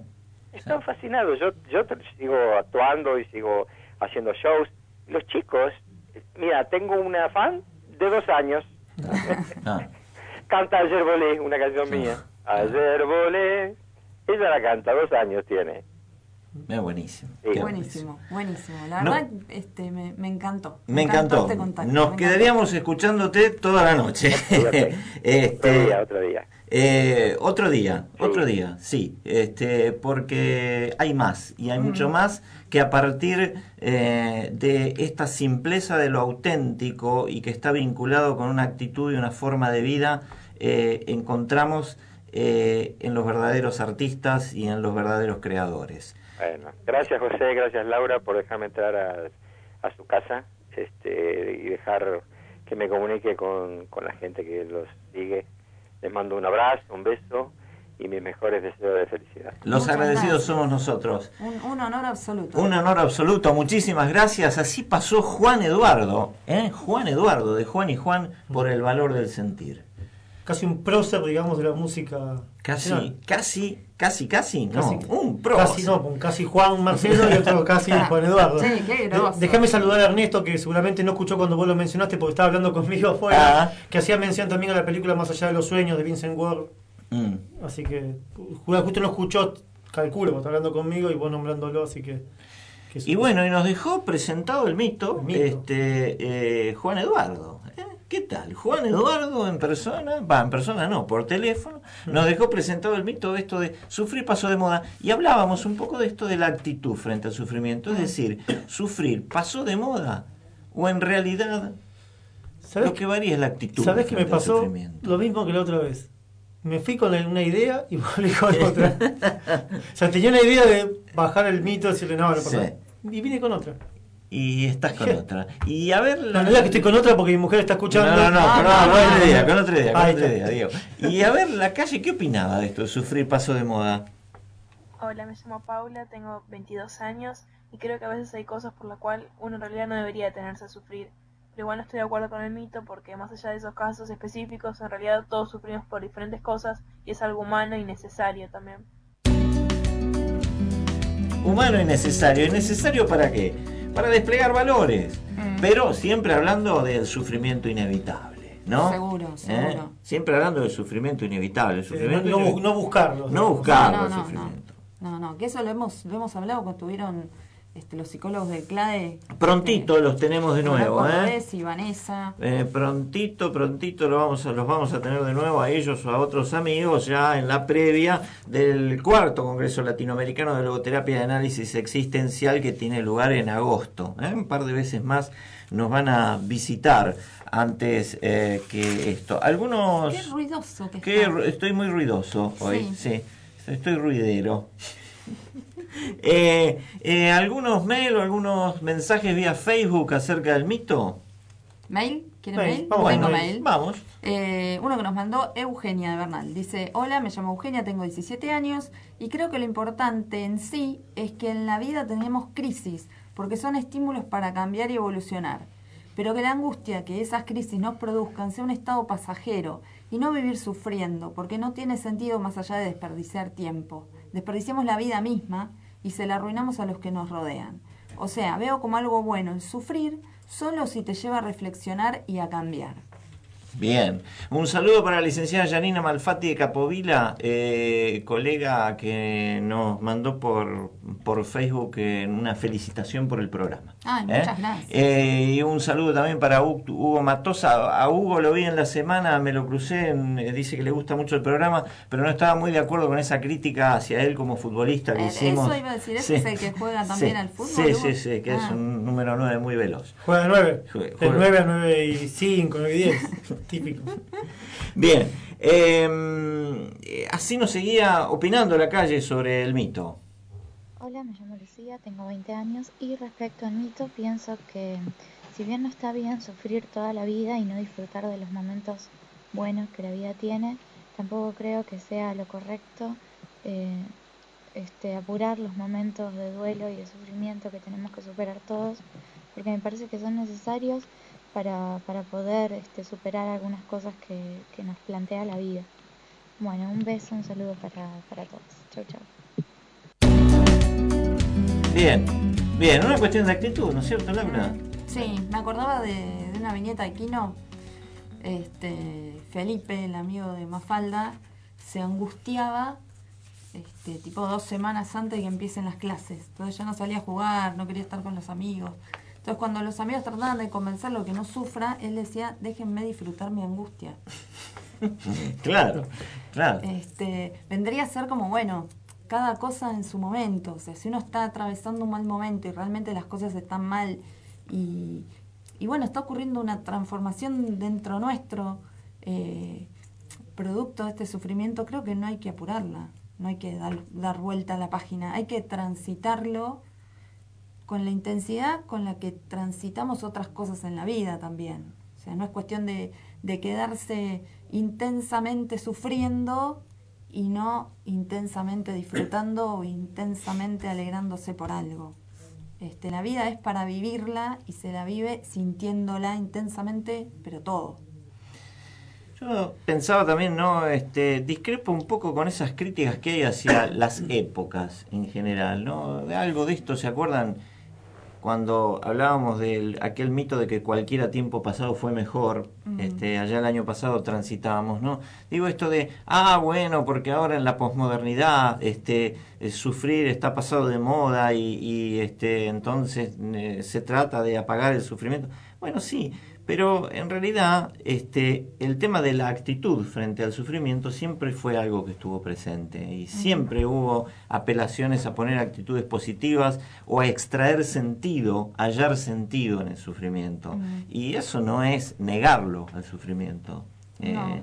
Están fascinados. Yo, yo sigo actuando y sigo haciendo shows. Los chicos, mira, tengo una fan de dos años. Ah, Canta Ayer Volé, una canción mía. Ayer Volé. Ella la canta, dos años tiene. es buenísimo. Sí. Buenísimo, buenísimo. La No. verdad, este, me, me encantó. Me encantó. este contacto, Nos me quedaríamos escuchándote toda la noche. Otro este, día, otro día. eh, otro día, otro día, sí, este, porque hay más y hay mucho más que a partir eh, de esta simpleza de lo auténtico y que está vinculado con una actitud y una forma de vida, eh, encontramos eh, en los verdaderos artistas y en los verdaderos creadores. Bueno, gracias José, gracias Laura por dejarme entrar a, a su casa este, y dejar que me comunique con, con la gente que los sigue. Les mando un abrazo, un beso y mis mejores deseos de felicidad. Los Muchas agradecidos gracias. somos nosotros. Un, un honor absoluto. Un honor absoluto, muchísimas gracias. Así pasó Juan Eduardo, ¿eh? Juan Eduardo, de Juan y Juan, por el valor del sentir. Casi un prócer, digamos, de la música. Casi, casi, casi, casi, no, Casi- un pro. Casi no, un casi Juan Marcelo y otro casi Juan Eduardo. Sí, qué De-. Déjame saludar a Ernesto, que seguramente no escuchó cuando vos lo mencionaste porque estaba hablando conmigo afuera, Ah. que hacía mención también a la película Más allá de los sueños de Vincent Ward. Mm. Así que ju- justo no escuchó, calculo, porque está hablando conmigo y vos nombrándolo, así que... Y bueno, y nos dejó presentado el mito, El mito. este eh, Juan Eduardo. ¿Qué tal? Juan Eduardo en persona, va, en persona no, por teléfono, nos dejó presentado el mito de esto de sufrir pasó de moda. Y hablábamos un poco de esto de la actitud frente al sufrimiento. Es decir, sufrir pasó de moda o en realidad ¿Sabés lo que varía es la actitud. ¿Sabés qué me pasó? sufrimiento. Lo mismo que la otra vez. Me fui con una idea y volví con otra. o sea, tenía una idea de bajar el mito y decirle, no, no Sí. Y vine con otra. Y estás con otra. Y a ver... No, no es que estoy con otra porque mi mujer está escuchando. No, no, no, Ah, no, ah, con otra idea, ah. con otra idea, con Ahí otra está. idea, Diego. Y a ver, la calle, ¿qué opinaba de esto? de Sufrir paso de moda. Hola, me llamo Paula, tengo 22 años y creo que a veces hay cosas por las cuales uno en realidad no debería detenerse a sufrir. Pero igual no estoy de acuerdo con el mito porque más allá de esos casos específicos, en realidad todos sufrimos por diferentes cosas y es algo humano y necesario también. Humano y necesario. ¿Y necesario para qué? Para desplegar valores. Mm. Pero siempre hablando del sufrimiento inevitable, ¿no? Seguro, ¿Eh? seguro. Siempre hablando del sufrimiento inevitable. el Eh, sufrimiento no, no buscarlo. no buscarlo No, no, el sufrimiento. No, no, que eso lo hemos, lo hemos hablado cuando estuvieron este, los psicólogos del CLAE. Prontito los tenemos de nuevo, ¿eh? Y Vanessa. Eh, prontito, prontito lo vamos a, los vamos a tener de nuevo a ellos o a otros amigos ya en la previa del cuarto Congreso Latinoamericano de Logoterapia de Análisis Existencial que tiene lugar en agosto. ¿eh? Un par de veces más nos van a visitar antes eh, que esto. Algunos... Qué ruidoso que que está. estoy muy ruidoso hoy, Sí. sí. Estoy ruidero. Eh, eh, ¿Algunos mail o algunos mensajes vía Facebook acerca del mito? ¿Mail? ¿Quieren Mail, mail? vamos Tengo con mail. mail. Vamos. Eh, uno que nos mandó Eugenia de Bernal. Dice, hola, me llamo Eugenia, tengo 17 años y creo que lo importante en sí es que en la vida tenemos crisis, porque son estímulos para cambiar y evolucionar. Pero que la angustia que esas crisis nos produzcan sea un estado pasajero y no vivir sufriendo, porque no tiene sentido más allá de desperdiciar tiempo. Desperdiciamos la vida misma y se la arruinamos a los que nos rodean. O sea, veo como algo bueno el sufrir solo si te lleva a reflexionar y a cambiar. Bien. Un saludo para la licenciada Janina Malfatti de Capovila, eh, colega que nos mandó por, por Facebook eh, una felicitación por el programa. Ay, ¿Eh? muchas gracias. Eh, y un saludo también para Hu- Hugo Matosa. A Hugo lo vi en la semana, me lo crucé, en- eh, dice que le gusta mucho el programa, pero no estaba muy de acuerdo con esa crítica hacia él como futbolista que Eh, hicimos. eso iba a decir, ¿ese es el que juega también al fútbol, Sí, Hugo? sí, sí, que es Ah. un número 9 muy veloz. Juega de 9. Juega- De 9 a 9 y 5, 9 y 10. Típico. Bien, eh, así nos seguía opinando la calle sobre el mito. Hola, me llamo Lucía, tengo 20 años y respecto al mito pienso que si bien no está bien sufrir toda la vida y no disfrutar de los momentos buenos que la vida tiene, tampoco creo que sea lo correcto eh, este, apurar los momentos de duelo y de sufrimiento que tenemos que superar todos, porque me parece que son necesarios para, para poder este, superar algunas cosas que, que nos plantea la vida. Bueno, un beso, un saludo para, para todos. Chau, chau. Bien, bien, una cuestión de actitud, ¿no es cierto, Laura? Sí, me acordaba de, de una viñeta de Quino. Este, Felipe, el amigo de Mafalda, se angustiaba este, tipo dos semanas antes de que empiecen las clases. Entonces ya no salía a jugar, no quería estar con los amigos. Entonces cuando los amigos trataban de convencerlo que no sufra, él decía, déjenme disfrutar mi angustia. Claro, claro. Este, vendría a ser como, bueno, cada cosa en su momento. O sea, si uno está atravesando un mal momento y realmente las cosas están mal y, y bueno, está ocurriendo una transformación dentro nuestro, eh, producto de este sufrimiento, creo que no hay que apurarla, no hay que dar, dar vuelta a la página, hay que transitarlo con la intensidad con la que transitamos otras cosas en la vida también. O sea, no es cuestión de, de quedarse intensamente sufriendo y no intensamente disfrutando o intensamente alegrándose por algo. Este, la vida es para vivirla y se la vive sintiéndola intensamente, pero todo. Yo pensaba también, ¿no? Este, discrepo un poco con esas críticas que hay hacia las épocas en general, ¿no? De algo de esto, ¿se acuerdan? Cuando hablábamos de aquel mito de que cualquier tiempo pasado fue mejor, este, allá el año pasado transitábamos, ¿no? Digo esto de, ah, bueno, porque ahora en la posmodernidad, este, eh, sufrir está pasado de moda y, y, este, entonces eh, se trata de apagar el sufrimiento. Bueno, sí, pero en realidad este, el tema de la actitud frente al sufrimiento siempre fue algo que estuvo presente y siempre hubo apelaciones a poner actitudes positivas o a extraer sentido, hallar sentido en el sufrimiento. Y eso no es negarlo al sufrimiento. No. Eh,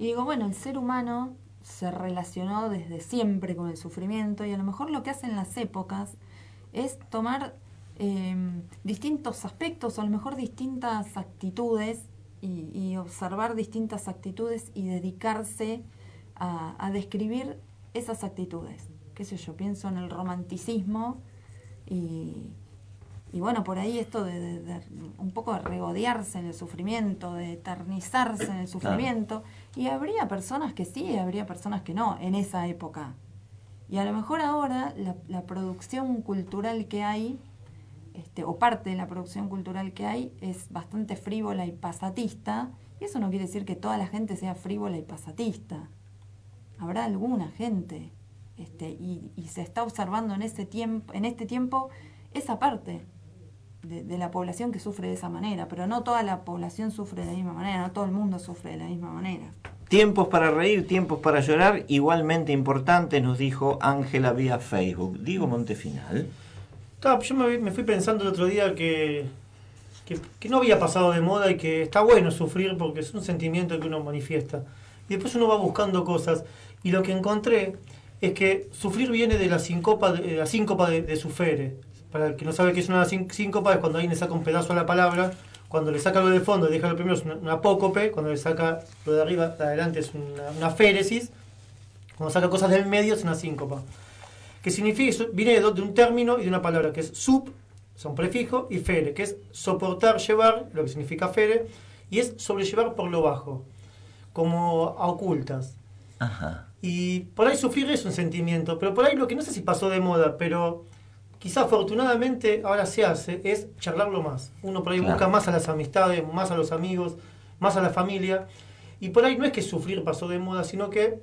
Y digo, bueno, el ser humano se relacionó desde siempre con el sufrimiento y a lo mejor lo que hacen las épocas es tomar eh, distintos aspectos o a lo mejor distintas actitudes y, y observar distintas actitudes y dedicarse a, a describir esas actitudes. ¿Qué sé yo? Pienso en el romanticismo y, y bueno, por ahí esto de, de- de un poco de regodearse en el sufrimiento, de eternizarse en el sufrimiento. Y habría personas que sí, y habría personas que no, en esa época. Y a lo mejor ahora la, la producción cultural que hay, este, o parte de la producción cultural que hay, es bastante frívola y pasatista. Y eso no quiere decir que toda la gente sea frívola y pasatista. Habrá alguna gente. Este, y, se está observando en ese tiempo, en este tiempo esa parte de, de la población que sufre de esa manera, pero no toda la población sufre de la misma manera, no todo el mundo sufre de la misma manera. Tiempos para reír, tiempos para llorar, igualmente importantes, nos dijo Ángela vía Facebook. Digo Montefinal. Yo me, fui pensando el otro día que, que, que no había pasado de moda y que está bueno sufrir porque es un sentimiento que uno manifiesta. Y después uno va buscando cosas. Y lo que encontré es que sufrir viene de la síncopa de, de la síncopa de, de sufere. Para el que no sabe qué es una sín- síncopa, es cuando alguien le saca un pedazo a la palabra, cuando le saca lo del fondo deja lo primero es una, una apócope, cuando le saca lo de arriba, de adelante es una, una féresis, cuando saca cosas del medio es una síncopa. Que significa, viene de, un término y de una palabra que es sub, son prefijo, y fere, que es soportar, llevar, lo que significa fere, y es sobrellevar por lo bajo, como a ocultas. Ajá. Y por ahí sufrir es un sentimiento, pero por ahí lo que no sé si pasó de moda, pero quizá afortunadamente ahora se hace, es charlarlo más. Uno por ahí Claro. busca más a las amistades, más a los amigos, más a la familia. Y por ahí no es que sufrir pasó de moda, sino que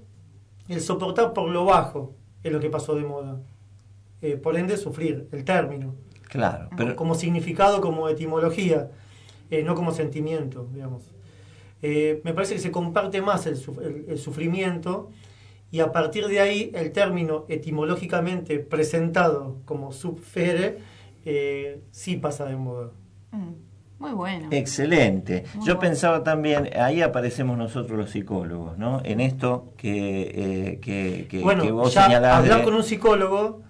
el soportar por lo bajo es lo que pasó de moda. Eh, por ende, sufrir, el término. Claro, pero Como significado, como etimología, eh, no como sentimiento, digamos. Eh, me parece que se comparte más el, suf- el- el sufrimiento y a partir de ahí el término etimológicamente presentado como subfere eh, sí pasa de moda. Mm, Muy bueno. Excelente. Muy Yo bueno. pensaba también, ahí aparecemos nosotros los psicólogos, ¿no? En esto que, eh, que, que- bueno, que vos ya señalás hablar de- con un psicólogo,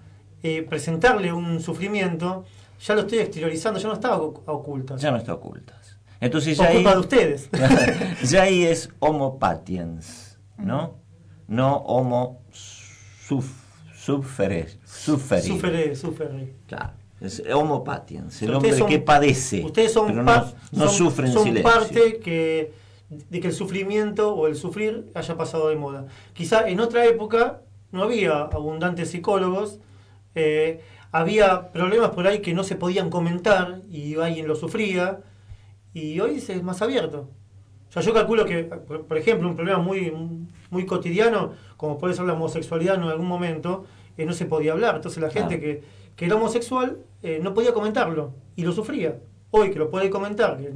eh, presentarle un sufrimiento, ya lo estoy exteriorizando, ya no está ocultas. ya no está ocultas. Entonces ya ahí, culpa de ustedes. ya ahí es homo patiens, ¿no? No homo suf, sufere, suferi. Sufre. Claro. Es homo patiens, el hombre son- que padece, Ustedes son, pero no, no son- sufre en son silencio. parte que, de que el sufrimiento o el sufrir haya pasado de moda. Quizá en otra época no había abundantes psicólogos, eh, había problemas por ahí que no se podían comentar y alguien lo sufría, y hoy es más abierto. O sea, yo calculo que, por ejemplo, un problema muy, muy cotidiano, como puede ser la homosexualidad en algún momento, eh, no se podía hablar. Entonces la gente que, que era homosexual eh, no podía comentarlo y lo sufría. Hoy que lo puede comentar, que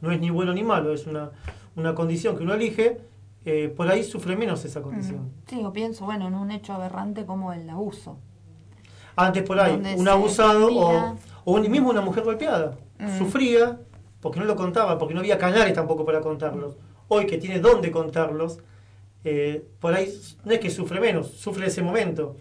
no es ni bueno ni malo, es una, una condición que uno elige, eh, por ahí sufre menos esa condición. Sí, o pienso, bueno, en un hecho aberrante como el abuso. Antes por ahí, un abusado o, o un- mismo una mujer golpeada. Mm. Sufría porque no lo contaba, porque no había canales tampoco para contarlos. Hoy que tiene dónde contarlos, eh, por ahí no es que sufre menos, sufre ese momento,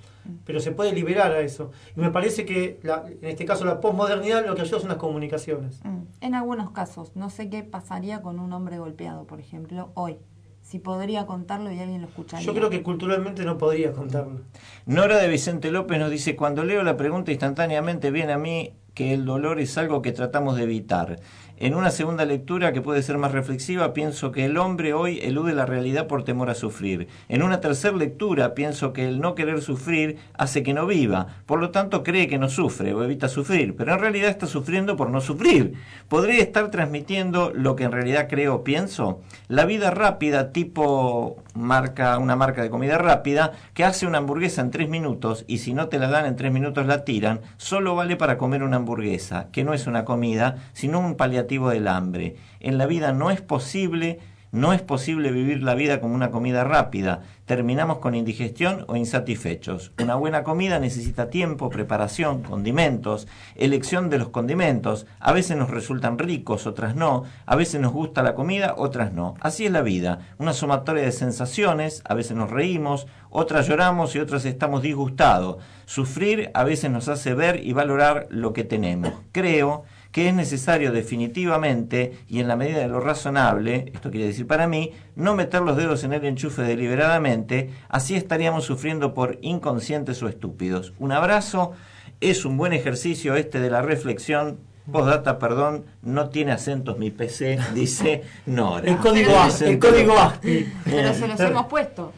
pero se puede liberar a eso. Y me parece que la- en este caso la posmodernidad lo que ayuda son las comunicaciones. Mm. En algunos casos, no sé qué pasaría con un hombre golpeado, por ejemplo, hoy. Si podría contarlo y alguien lo escucharía. Yo creo que culturalmente no podría contarlo. Nora de Vicente López nos dice, cuando leo la pregunta instantáneamente viene a mí que el dolor es algo que tratamos de evitar. En una segunda lectura que puede ser más reflexiva, pienso que el hombre hoy elude la realidad por temor a sufrir. En una tercera lectura, pienso que el no querer sufrir hace que no viva. Por lo tanto, cree que no sufre o evita sufrir, pero en realidad está sufriendo por no sufrir. ¿Podría estar transmitiendo lo que en realidad creo o pienso? La vida rápida, tipo marca, una marca de comida rápida, que hace una hamburguesa en tres minutos y si no te la dan en tres minutos la tiran, solo vale para comer una hamburguesa, que no es una comida, sino un paliativo del hambre. En la vida no es posible, no es posible vivir la vida como una comida rápida. Terminamos con indigestión o insatisfechos. Una buena comida necesita tiempo, preparación, condimentos, elección de los condimentos. A veces nos resultan ricos, otras no. A veces nos gusta la comida, otras no. Así es la vida. Una sumatoria de sensaciones. A veces nos reímos, otras lloramos y otras estamos disgustados. Sufrir a veces nos hace ver y valorar lo que tenemos. Creo que es necesario definitivamente y en la medida de lo razonable, esto quiere decir para mí, no meter los dedos en el enchufe deliberadamente, así estaríamos sufriendo por inconscientes o estúpidos. Un abrazo, es un buen ejercicio este de la reflexión. Postdata, perdón, no tiene acentos mi PC, dice Nora. El código, A- el código ASPI. Pero se los hemos puesto.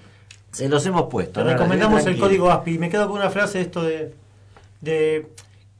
Se los hemos puesto. Te recomendamos el código ASPI. Me quedo con una frase esto de, de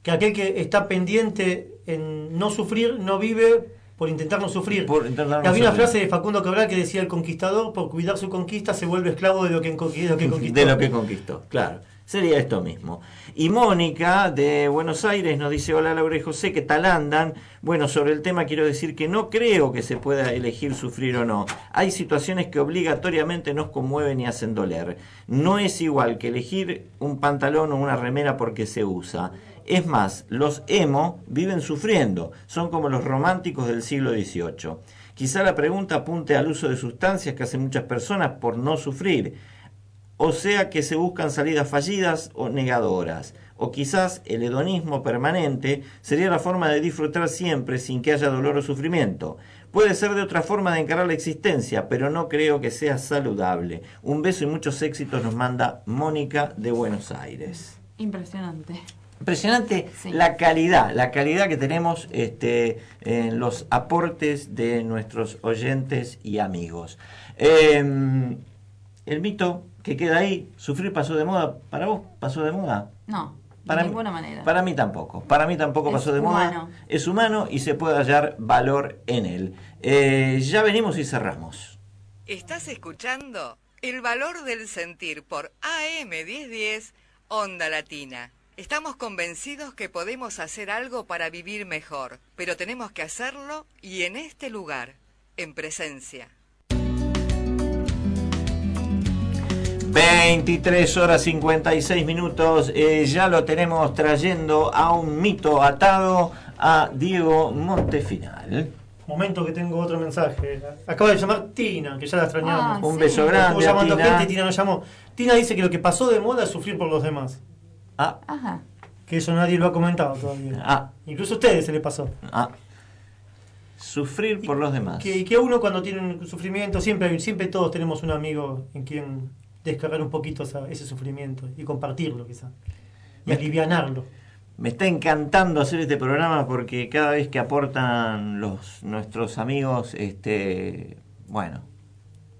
que aquel que está pendiente en no sufrir no vive por intentar no sufrir. Por intentar no había una frase de Facundo Cabral que decía el conquistador por cuidar su conquista se vuelve esclavo de lo que, enco- de lo que conquistó. De lo que conquistó, claro. Sería esto mismo. Y Mónica de Buenos Aires nos dice, hola Laura y José, ¿qué tal andan? Bueno, sobre el tema quiero decir que no creo que se pueda elegir sufrir o no. Hay situaciones que obligatoriamente nos conmueven y hacen doler. No es igual que elegir un pantalón o una remera porque se usa. Es más, los emo viven sufriendo, son como los románticos del siglo XVIII. Quizá la pregunta apunte al uso de sustancias que hacen muchas personas por no sufrir o sea que se buscan salidas fallidas o negadoras, o quizás el hedonismo permanente sería la forma de disfrutar siempre sin que haya dolor o sufrimiento. Puede ser de otra forma de encarar la existencia, pero no creo que sea saludable. Un beso y muchos éxitos nos manda Mónica de Buenos Aires. Impresionante. Impresionante la calidad, la calidad que tenemos este, en los aportes de nuestros oyentes y amigos. Em, el mito que queda ahí, sufrir pasó de moda. ¿Para vos pasó de moda? No, para de ninguna manera. Para mí tampoco. Para mí tampoco Es pasó de humano. moda. Es humano y se puede hallar valor en él. Eh, ya venimos y cerramos. ¿Estás escuchando? El valor del sentir por AM 1010 Onda Latina. Estamos convencidos que podemos hacer algo para vivir mejor, pero tenemos que hacerlo y en este lugar, en presencia. 23 horas 56 minutos. eh, ya lo tenemos trayendo a un mito atado a Diego Montefinal. Momento que tengo otro mensaje. Acaba de llamar Tina, que ya la extrañamos. Ah, Un sí. beso grande Estuvo llamando a Tina. gente y Tina nos llamó. Tina dice que lo que pasó de moda es sufrir por los demás. Ah. Ajá. Que eso nadie lo ha comentado todavía. Ah. Incluso a ustedes se le pasó. Ah. Sufrir por los demás. Que, que uno cuando tiene un sufrimiento, siempre, siempre todos tenemos un amigo en quien descargar un poquito esa- ese sufrimiento y compartirlo quizá. Y Me- alivianarlo. Me está encantando hacer este programa porque cada vez que aportan los nuestros amigos, este, bueno,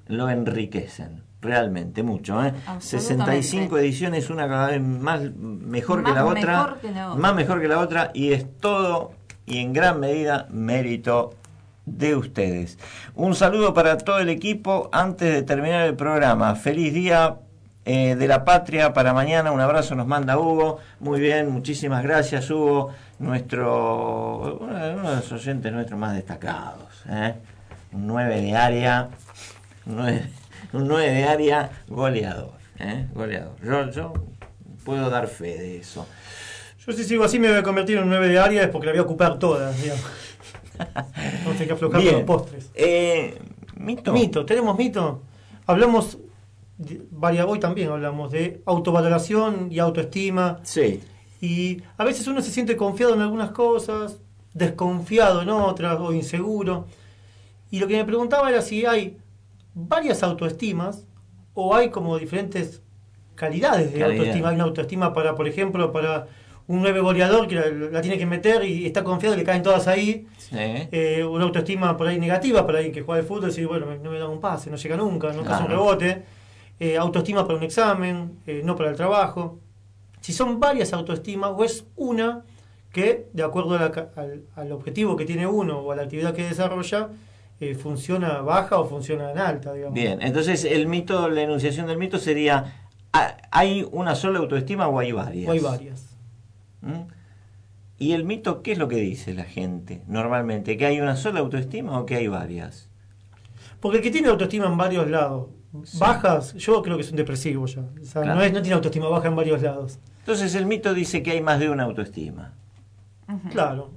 lo enriquecen realmente mucho. ¿eh? Absolutamente. 65 ediciones, una cada vez más mejor que la otra, mejor que la otra. más mejor que la otra y es todo y en gran medida mérito de ustedes. Un saludo para todo el equipo antes de terminar el programa. Feliz día eh, de la patria para mañana. Un abrazo nos manda Hugo. Muy bien, muchísimas gracias Hugo, nuestro uno de los oyentes nuestros más destacados. ¿eh? Un 9 de área, un 9, un 9 de área goleador. ¿eh? Goleador. Yo, yo puedo dar fe de eso. Yo si sigo así me voy a convertir en un 9 de área es porque la voy a ocupar todas. Vamos a que aflojar Bien. los postres. Eh, mito. Mito, tenemos mito. Hablamos, de- varias, hoy también hablamos de autovaloración y autoestima. Sí. Y a veces uno se siente confiado en algunas cosas, desconfiado en otras o inseguro. Y lo que me preguntaba era si hay varias autoestimas o hay como diferentes calidades de Calidad. autoestima. Hay una autoestima para, por ejemplo, para un nueve goleador que la, la tiene que meter y está confiado que le caen todas ahí. Sí. Eh, una autoestima por ahí negativa para alguien que juega al fútbol y decir, bueno, no me da un pase, no llega nunca, nunca hace un Claro. rebote. Eh, autoestima para un examen, eh, no para el trabajo. Si son varias autoestimas o es una que, de acuerdo a la al objetivo que tiene uno o a la actividad que desarrolla, eh, funciona baja o funciona en alta, digamos. Bien, entonces el mito, la enunciación del mito sería, ¿ha- ¿hay una sola autoestima o hay varias? O hay varias. ¿Mm? ¿Y el mito qué es lo que dice la gente normalmente? ¿Que hay una sola autoestima o que hay varias? Porque el que tiene autoestima en varios lados, bajas, yo creo que es un depresivo ya. O sea, Claro. no, es, no tiene autoestima baja en varios lados. Entonces el mito dice que hay más de una autoestima. Claro.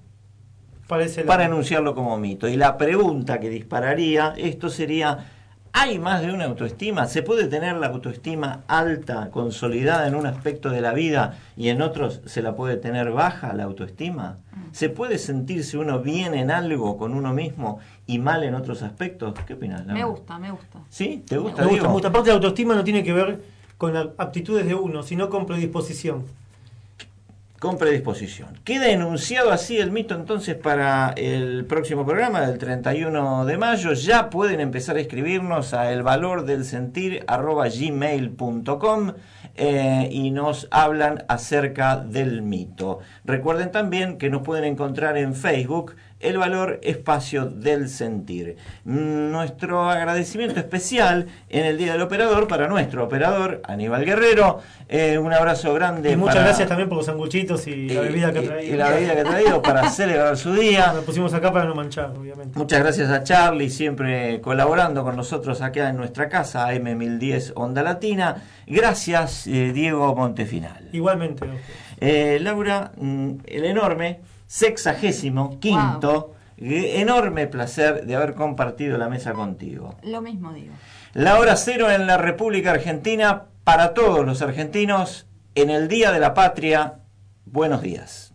Para enunciarlo como mito. Y la pregunta que dispararía esto sería, ¿hay más de una autoestima? ¿Se puede tener la autoestima alta, consolidada en un aspecto de la vida y en otros se la puede tener baja la autoestima? ¿Se puede sentirse uno bien en algo con uno mismo y mal en otros aspectos? ¿Qué opinas? Me gusta, me gusta. ¿Sí? ¿Te gusta? Me gusta, me gusta. Aparte la autoestima no tiene que ver con las aptitudes de uno, sino con predisposición. Con predisposición. Queda enunciado así el mito entonces para el próximo programa del 31 de mayo. Ya pueden empezar a escribirnos a el valor del sentir gmail.com eh, y nos hablan acerca del mito. Recuerden también que nos pueden encontrar en Facebook el valor espacio del sentir. Nuestro agradecimiento especial en el Día del Operador para nuestro operador, Aníbal Guerrero. Eh, un abrazo grande. Y muchas para- gracias también por los sanguchitos y la bebida que ha y- traído. y la bebida que ha traído para celebrar su día. Nos pusimos acá para no manchar, obviamente. Muchas gracias a Charlie, siempre colaborando con nosotros acá en nuestra casa, M1010 Onda Latina. Gracias, eh, Diego Montefinal. Igualmente. Eh, Laura, mm, el enorme, sexagésimo, quinto, enorme placer de haber compartido la mesa contigo. Lo mismo digo. La hora cero en la República Argentina para todos los argentinos en el Día de la Patria. Buenos días.